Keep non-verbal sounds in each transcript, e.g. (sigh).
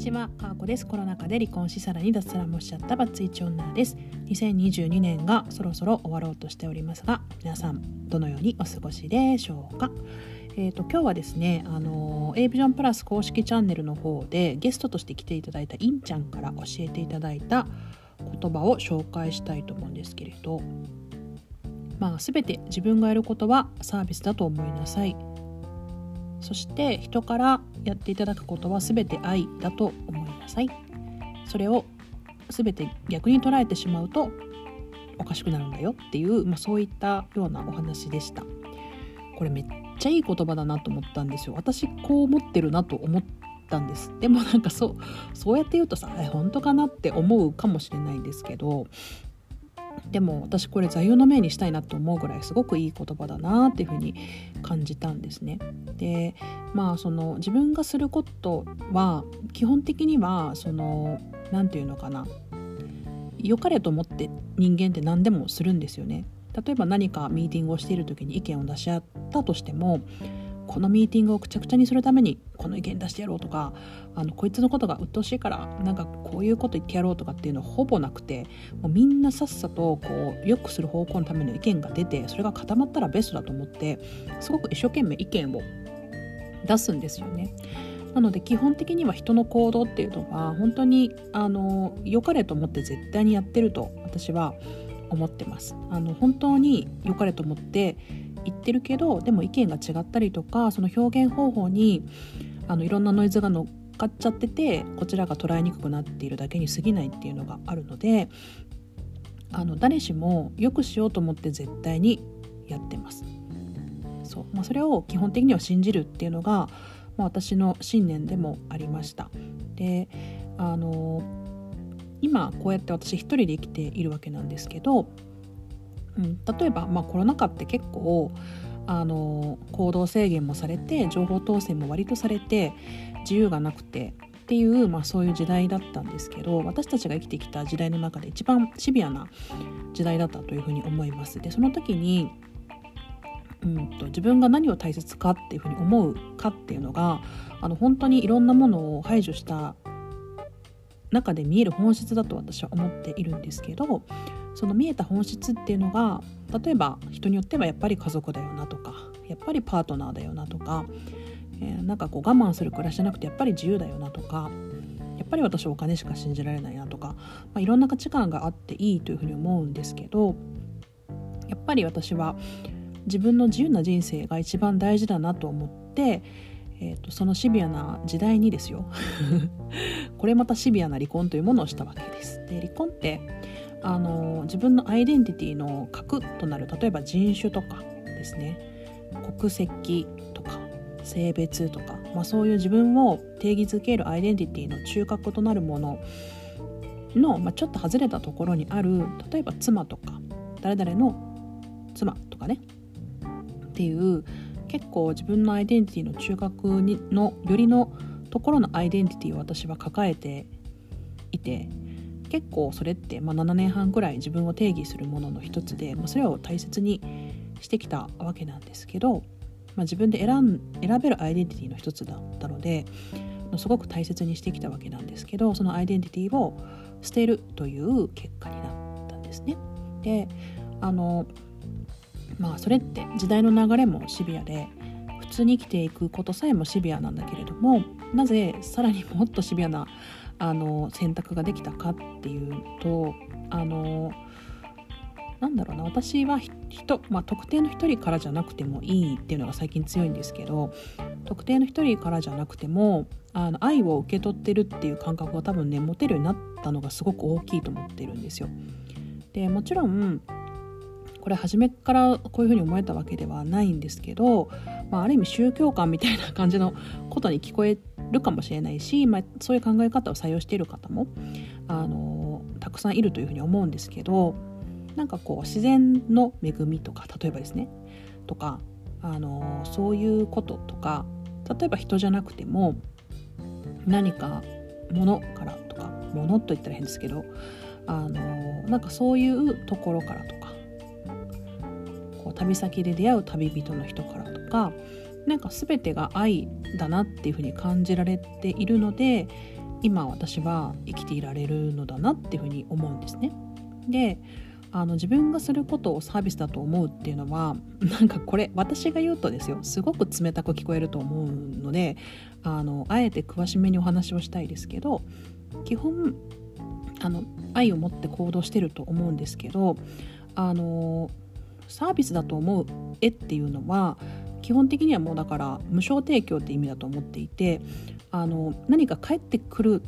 ちは、かーこです。コロナ禍で離婚しさらに脱サラもしちゃったバツイチ女です。2022年がそろそろ終わろうとしておりますが、皆さんどのようにお過ごしでしょうか？えーと、今日はですね、あの A ビジョンプラス公式チャンネルの方でゲストとして来ていただいたインちゃんから教えていただいた言葉を紹介したいと思うんですけれど、まあ、全て自分がやることはサービスだと思いなさいそして人からやっていただくことは全て愛だと思いなさい。それを全て逆に捉えてしまうとおかしくなるんだよっていう、まあ、そういったようなお話でした。これめっちゃいい言葉だなと思ったんですよ。私こう思ってるなと思ったんです。でもなんかそうそうやって言うとさえ本当かなって思うかもしれないんですけどでも私これ座右の銘にしたいなと思うぐらいすごくいい言葉だなっていうふうに感じたんですね。でまあその自分がすることは基本的にはその何て言うのかな良かれと思って人間って何でもするんですよね。例えば何かミーティングをしている時に意見を出し合ったとしてもこのミーティングをくちゃくちゃにするためにこの意見出してやろうとかあのこいつのことが鬱陶しいからなんかこういうこと言ってやろうとかっていうのはほぼなくてもうみんなさっさとこう良くする方向のための意見が出てそれが固まったらベストだと思ってすごく一生懸命意見を出すんですよね。なので基本的には人の行動っていうのは本当にあの良かれと思って絶対にやってると私は思ってます。あの本当に良かれと思って言ってるけどでも意見が違ったりとかその表現方法にあのいろんなノイズが乗っかっちゃっててこちらが捉えにくくなっているだけに過ぎないっていうのがあるのであの誰しも良くしようと思って絶対にやってます。そうまあ、それを基本的には信じるっていうのが、まあ、私の信念でもありました。であの今こうやって私一人で生きているわけなんですけどうん、例えば、まあ、コロナ禍って結構あの行動制限もされて情報統制も割とされて自由がなくてっていう、まあ、そういう時代だったんですけど私たちが生きてきた時代の中で一番シビアな時代だったというふうに思います。でその時にうんと自分が何を大切かっていうふうに思うかっていうのがあの本当にいろんなものを排除した中で見える本質だと私は思っているんですけどその見えた本質っていうのが例えば人によってはやっぱり家族だよなとかやっぱりパートナーだよなとか、えー、なんかこう我慢する暮らしじゃなくてやっぱり自由だよなとかやっぱり私お金しか信じられないなとか、まあ、いろんな価値観があっていいというふうに思うんですけどやっぱり私は自分の自由な人生が一番大事だなと思って、えーと、そのシビアな時代にですよ。(laughs) これまたシビアな離婚というものをしたわけです。で離婚ってあの自分のアイデンティティの核となる例えば人種とかですね。国籍とか性別とか、まあ、そういう自分を定義づけるアイデンティティの中核となるものの、まあ、ちょっと外れたところにある例えば妻とか誰々の妻とかね。っていう結構自分のアイデンティティの中核にのよりのところのアイデンティティを私は抱えていて結構それって、まあ、7年半ぐらい自分を定義するものの一つで、まあ、それを大切にしてきたわけなんですけど、まあ、自分で選選べるアイデンティティの一つだったのですごく大切にしてきたわけなんですけどそのアイデンティティを捨てるという結果になったんですね。であのまあそれって時代の流れもシビアで普通に生きていくことさえもシビアなんだけれどもなぜさらにもっとシビアなあの選択ができたかっていうとあのなんだろうな私は人、まあ、特定の一人からじゃなくてもいいっていうのが最近強いんですけど特定の一人からじゃなくてもあの愛を受け取ってるっていう感覚が多分ね持てるようになったのがすごく大きいと思ってるんですよ。でもちろんこれ初めからこういうふうに思えたわけではないんですけど、まあ、ある意味宗教観みたいな感じのことに聞こえるかもしれないし、まあ、そういう考え方を採用している方もあのたくさんいるというふうに思うんですけどなんかこう自然の恵みとか例えばですねとかあのそういうこととか例えば人じゃなくても何か物からとか物と言ったら変ですけどあのなんかそういうところからとかこう旅先で出会う旅人の人からとかなんか全てが愛だなっていうふうに感じられているので今私は生きていられるのだなっていうふうに思うんですね。であの自分がすることをサービスだと思うっていうのはなんかこれ私が言うとですよすごく冷たく聞こえると思うのであのあえて詳しめにお話をしたいですけど基本あの愛を持って行動してると思うんですけどあのサービスだと思う絵っていうのは基本的にはもうだから無償提供って意味だと思っていてあの何か返ってくる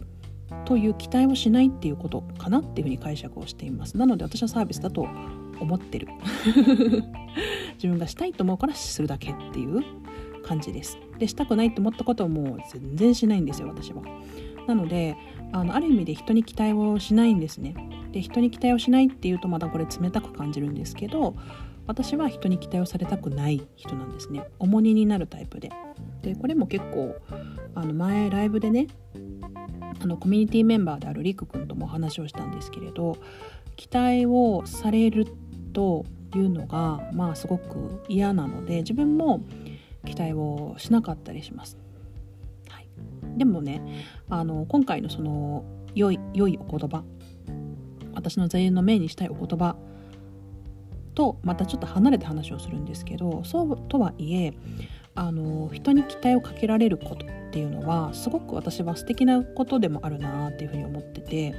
という期待をしないっていうことかなっていうふうに解釈をしています。なので私はサービスだと思ってる。(laughs) 自分がしたいと思うからするだけっていう感じです。でしたくないと思ったことはもう全然しないんですよ私は。なのであのある意味で人に期待をしないんですね。で人に期待をしないっていうとまたこれ冷たく感じるんですけど私は人に期待をされたくない人なんですね。重荷になるタイプで。でこれも結構あの前ライブでねあのコミュニティメンバーであるりくくんとも話をしたんですけれど期待をされるというのがまあすごく嫌なので自分も期待をしなかったりします。はい、でもねあの今回のその良い良いお言葉私の座右の銘にしたいお言葉とまたちょっと離れて話をするんですけどそうとはいえあの人に期待をかけられることっていうのはすごく私は素敵なことでもあるなっていうふうに思ってて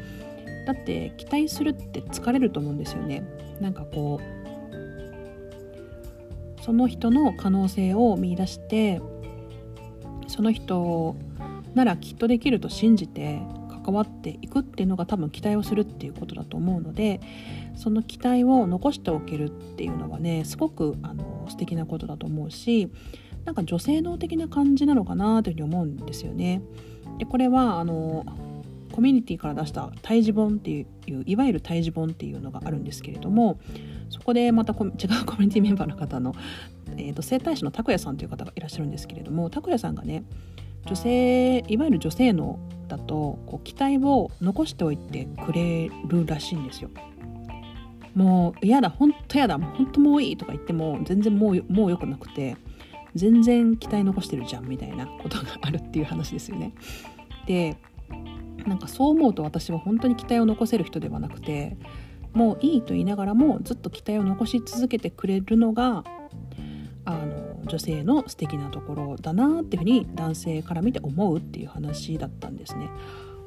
だって期待するって疲れると思うんですよね。なんかこうその人の可能性を見いだしてその人ならきっとできると信じて関わっていくっていうのが多分期待をするっていうことだと思うのでその期待を残しておけるっていうのはねすごくあの素敵なことだと思うしなんか女性能的な感じなのかなというふうに思うんですよね。でこれはあのコミュニティから出した胎児本っていういわゆる胎児本っていうのがあるんですけれどもそこでまた (laughs) 違うコミュニティメンバーの方の、えーと、整体師の拓也さんという方がいらっしゃるんですけれども拓也さんがね女性いわゆる女性のだとこう期待を残しておいてくれるらしいんですよ。もう嫌だ本当嫌だ本当もういいとか言っても全然もうもう良くなくて全然期待残してるじゃんみたいな (laughs) ことがあるっていう話ですよね。でなんかそう思うと私は本当に期待を残せる人ではなくてもういいと言いながらもずっと期待を残し続けてくれるのが女性の素敵なところだなっていうふうに男性から見て思うっていう話だったんですね。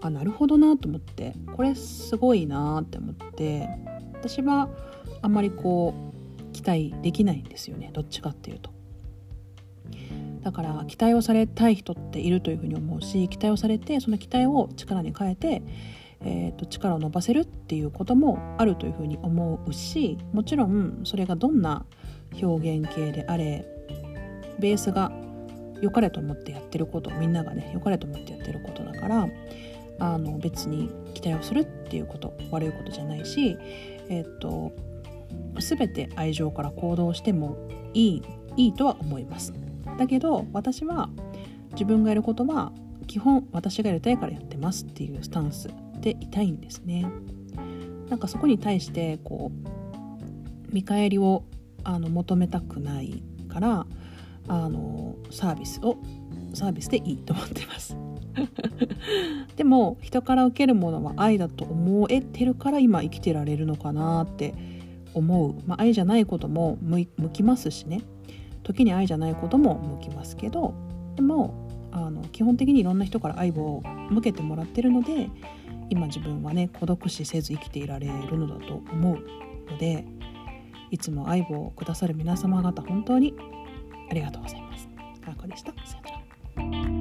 あなるほどなと思ってこれすごいなって思って私はあんまりこう期待できないんですよねどっちかっていうと。だから期待をされたい人っているというふうに思うし期待をされてその期待を力に変えて、えーと、力を伸ばせるっていうこともあるというふうに思うしもちろんそれがどんな表現形であれベースが良かれと思ってやってることみんながね良かれと思ってやってることだからあの別に期待をするっていうこと悪いことじゃないしえっ、ー、と全て愛情から行動してもいいいいとは思います。だけど私は自分がやることは基本私がやりたいからやってますっていうスタンスでいたいんですね。なんかそこに対してこう見返りをあの求めたくないからあのサービスをサービスでいいと思ってます。(laughs) でも人から受けるものは愛だと思えてるから今生きてられるのかなって思う、まあ、愛じゃないことも向きますしね。時に愛じゃないことも向きますけどでもあの基本的にいろんな人から愛を向けてもらってるので今自分はね孤独死せず生きていられるのだと思うのでいつも愛をくださる皆様方本当にありがとうございます。あこでした。さよなら。